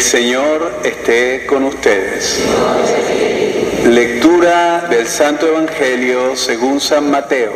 el Señor esté con ustedes. Lectura del Santo Evangelio según San Mateo.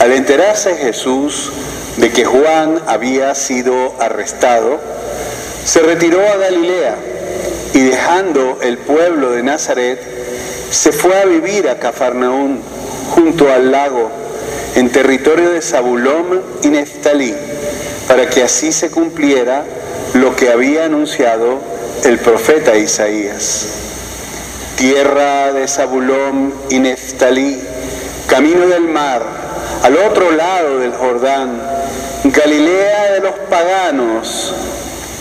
Al enterarse Jesús de que Juan había sido arrestado, se retiró a Galilea y dejando el pueblo de Nazaret, se fue a vivir a Cafarnaún, junto al lago, en territorio de Zabulón y Neftalí, para que así se cumpliera lo que había anunciado el profeta Isaías. Tierra de Zabulón y Neftalí, camino del mar, al otro lado del Jordán, Galilea de los paganos,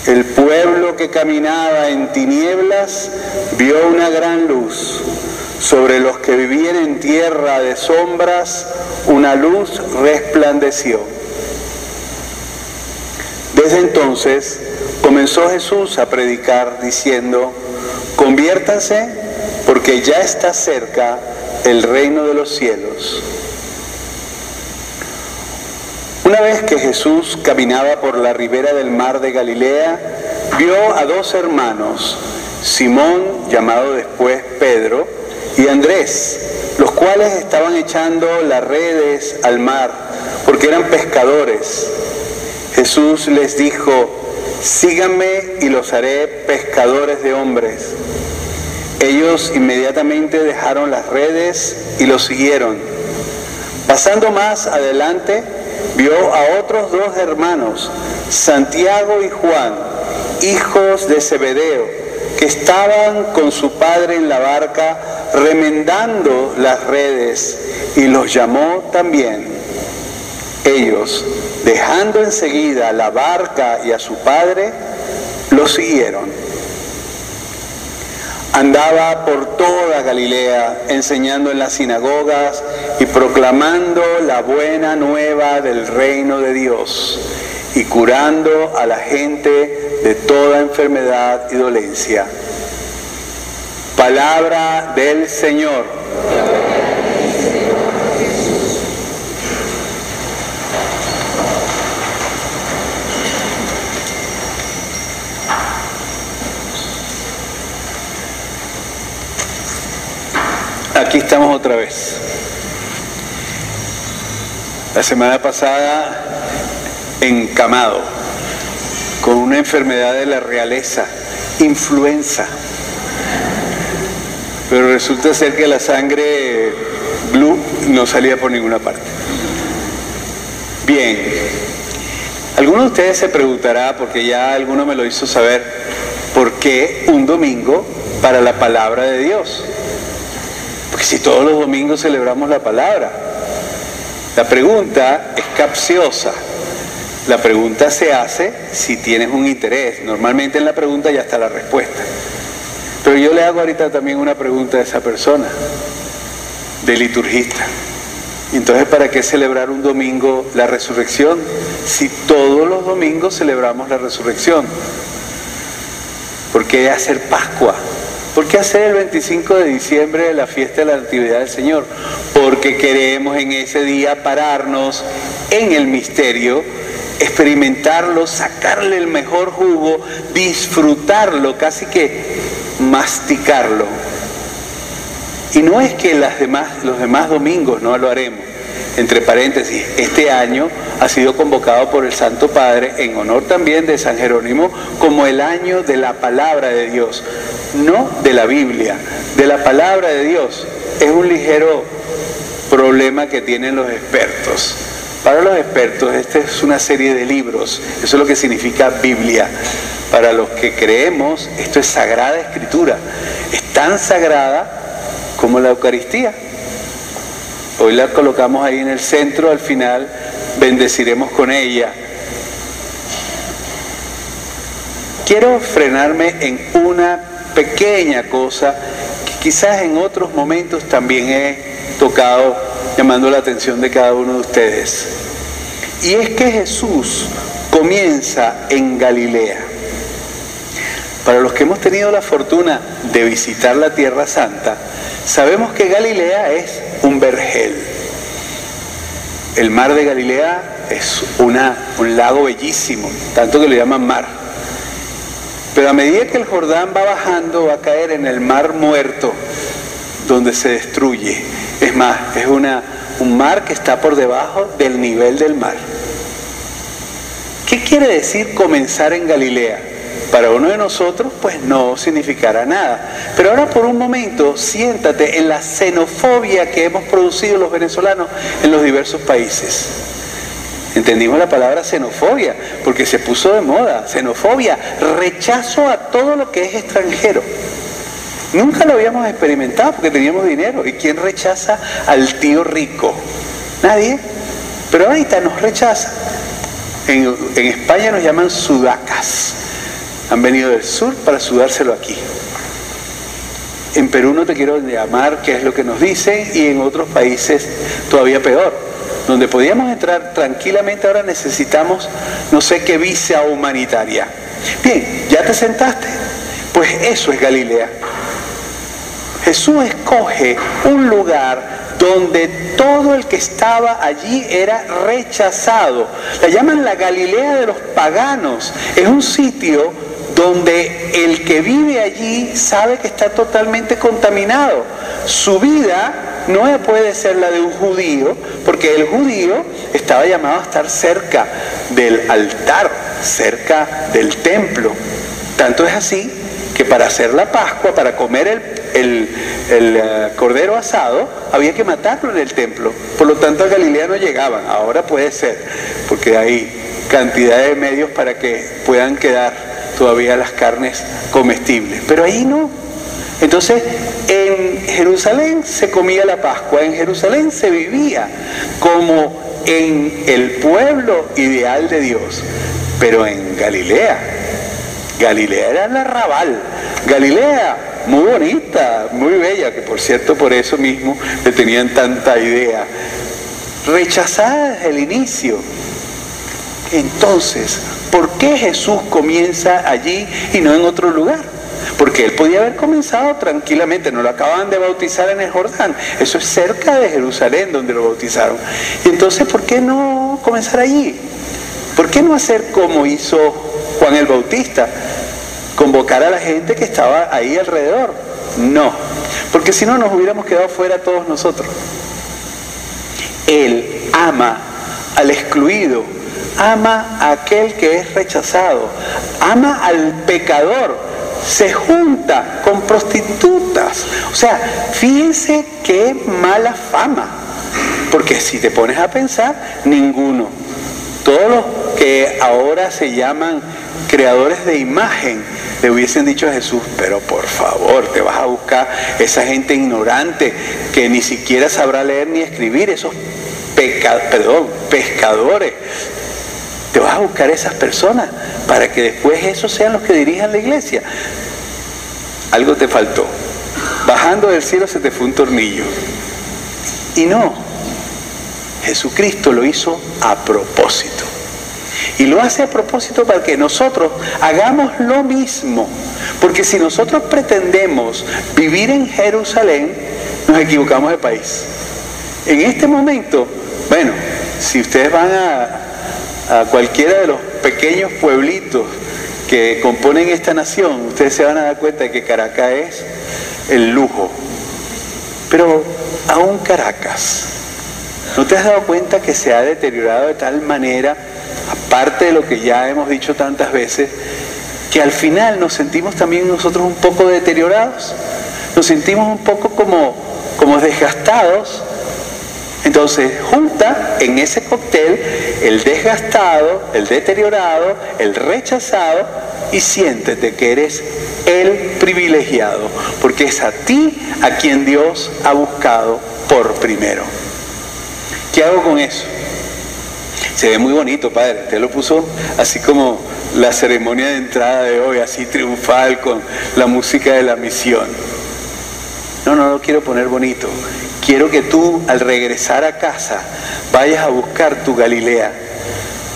el pueblo que caminaba en tinieblas vio una gran luz. Sobre los que vivían en tierra de sombras, una luz resplandeció. Desde entonces comenzó Jesús a predicar diciendo, conviértanse porque ya está cerca el reino de los cielos. Una vez que Jesús caminaba por la ribera del mar de Galilea, vio a dos hermanos, Simón, llamado después Pedro, y Andrés, los cuales estaban echando las redes al mar, porque eran pescadores. Jesús les dijo, síganme y los haré pescadores de hombres. Ellos inmediatamente dejaron las redes y los siguieron. Pasando más adelante, vio a otros dos hermanos, Santiago y Juan, hijos de Zebedeo, que estaban con su padre en la barca remendando las redes y los llamó también. Ellos, dejando enseguida la barca y a su padre, los siguieron. Andaba por toda Galilea enseñando en las sinagogas y proclamando la buena nueva del reino de Dios y curando a la gente de toda enfermedad y dolencia. Palabra del Señor. Aquí estamos otra vez. La semana pasada encamado con una enfermedad de la realeza, influenza. Pero resulta ser que la sangre blue no salía por ninguna parte. Bien, alguno de ustedes se preguntará, porque ya alguno me lo hizo saber, ¿por qué un domingo para la palabra de Dios? Porque si todos los domingos celebramos la palabra. La pregunta es capciosa. La pregunta se hace si tienes un interés. Normalmente en la pregunta ya está la respuesta. Pero yo le hago ahorita también una pregunta a esa persona, de liturgista. Entonces, ¿para qué celebrar un domingo la resurrección si todos los domingos celebramos la resurrección? ¿Por qué hacer Pascua? ¿Por qué hacer el 25 de diciembre la fiesta de la Natividad del Señor? Porque queremos en ese día pararnos en el misterio, experimentarlo, sacarle el mejor jugo, disfrutarlo, casi que masticarlo. Y no es que las demás, los demás domingos no lo haremos. Entre paréntesis, este año ha sido convocado por el Santo Padre en honor también de San Jerónimo como el año de la palabra de Dios, no de la Biblia, de la palabra de Dios. Es un ligero problema que tienen los expertos. Para los expertos, esta es una serie de libros, eso es lo que significa Biblia. Para los que creemos, esto es sagrada escritura, es tan sagrada como la Eucaristía. Hoy la colocamos ahí en el centro, al final bendeciremos con ella. Quiero frenarme en una pequeña cosa que quizás en otros momentos también he tocado llamando la atención de cada uno de ustedes. Y es que Jesús comienza en Galilea. Para los que hemos tenido la fortuna de visitar la Tierra Santa, sabemos que Galilea es un vergel. El mar de Galilea es una, un lago bellísimo, tanto que lo llaman mar. Pero a medida que el Jordán va bajando, va a caer en el mar muerto, donde se destruye. Es más, es una, un mar que está por debajo del nivel del mar. ¿Qué quiere decir comenzar en Galilea? Para uno de nosotros, pues no significará nada. Pero ahora por un momento, siéntate en la xenofobia que hemos producido los venezolanos en los diversos países. Entendimos la palabra xenofobia porque se puso de moda. Xenofobia, rechazo a todo lo que es extranjero. Nunca lo habíamos experimentado porque teníamos dinero. ¿Y quién rechaza al tío rico? Nadie. Pero ahorita nos rechaza. En, en España nos llaman sudacas. Han venido del sur para sudárselo aquí. En Perú no te quiero llamar qué es lo que nos dicen y en otros países todavía peor. Donde podíamos entrar tranquilamente, ahora necesitamos no sé qué visa humanitaria. Bien, ¿ya te sentaste? Pues eso es Galilea. Jesús escoge un lugar donde todo el que estaba allí era rechazado. La llaman la Galilea de los paganos. Es un sitio donde el que vive allí sabe que está totalmente contaminado. Su vida no puede ser la de un judío, porque el judío estaba llamado a estar cerca del altar, cerca del templo. Tanto es así que para hacer la Pascua, para comer el, el, el uh, cordero asado, había que matarlo en el templo. Por lo tanto, a Galilea no llegaban. Ahora puede ser, porque hay cantidad de medios para que puedan quedar todavía las carnes comestibles. Pero ahí no. Entonces, en Jerusalén se comía la Pascua, en Jerusalén se vivía como en el pueblo ideal de Dios, pero en Galilea, Galilea era el arrabal, Galilea muy bonita, muy bella, que por cierto por eso mismo le tenían tanta idea, rechazada desde el inicio. Entonces, ¿por qué Jesús comienza allí y no en otro lugar? Porque él podía haber comenzado tranquilamente, no lo acaban de bautizar en el Jordán, eso es cerca de Jerusalén donde lo bautizaron. Y entonces, ¿por qué no comenzar allí? ¿Por qué no hacer como hizo Juan el Bautista? Convocar a la gente que estaba ahí alrededor. No, porque si no nos hubiéramos quedado fuera todos nosotros. Él ama al excluido, ama a aquel que es rechazado, ama al pecador, se junta con prostitutas. O sea, fíjense qué mala fama. Porque si te pones a pensar, ninguno. Todos los que ahora se llaman creadores de imagen le hubiesen dicho a Jesús, pero por favor, te vas a buscar esa gente ignorante que ni siquiera sabrá leer ni escribir, esos peca perdón, pescadores. Te vas a buscar esas personas para que después esos sean los que dirijan la iglesia. Algo te faltó. Bajando del cielo se te fue un tornillo. Y no, Jesucristo lo hizo a propósito. Y lo hace a propósito para que nosotros hagamos lo mismo. Porque si nosotros pretendemos vivir en Jerusalén, nos equivocamos de país. En este momento, bueno, si ustedes van a, a cualquiera de los pequeños pueblitos que componen esta nación, ustedes se van a dar cuenta de que Caracas es el lujo. Pero aún Caracas, ¿no te has dado cuenta que se ha deteriorado de tal manera, aparte de lo que ya hemos dicho tantas veces, que al final nos sentimos también nosotros un poco deteriorados? Nos sentimos un poco como, como desgastados Entonces, junta en ese cóctel el desgastado, el deteriorado, el rechazado y siéntete que eres el privilegiado, porque es a ti a quien Dios ha buscado por primero. ¿Qué hago con eso? Se ve muy bonito, padre. Usted lo puso así como la ceremonia de entrada de hoy, así triunfal con la música de la misión. No, no lo quiero poner bonito. Quiero que tú al regresar a casa vayas a buscar tu Galilea.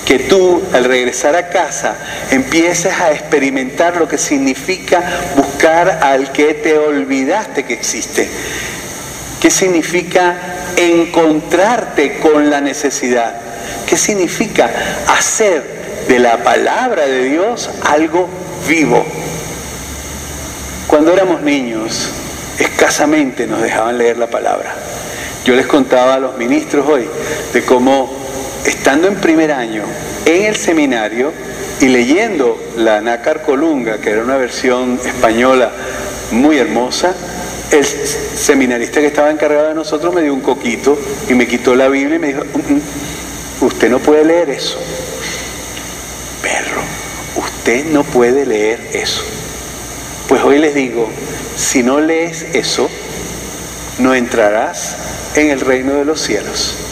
Que tú al regresar a casa empieces a experimentar lo que significa buscar al que te olvidaste que existe. ¿Qué significa encontrarte con la necesidad? ¿Qué significa hacer de la palabra de Dios algo vivo? Cuando éramos niños, escasamente nos dejaban leer la palabra. Yo les contaba a los ministros hoy de cómo, estando en primer año en el seminario y leyendo la Nácar Colunga, que era una versión española muy hermosa, el seminarista que estaba encargado de nosotros me dio un coquito y me quitó la Biblia y me dijo, "Mm, mm, usted no puede leer eso. Perro, usted no puede leer eso. Pues hoy les digo, si no lees eso, no entrarás en el reino de los cielos.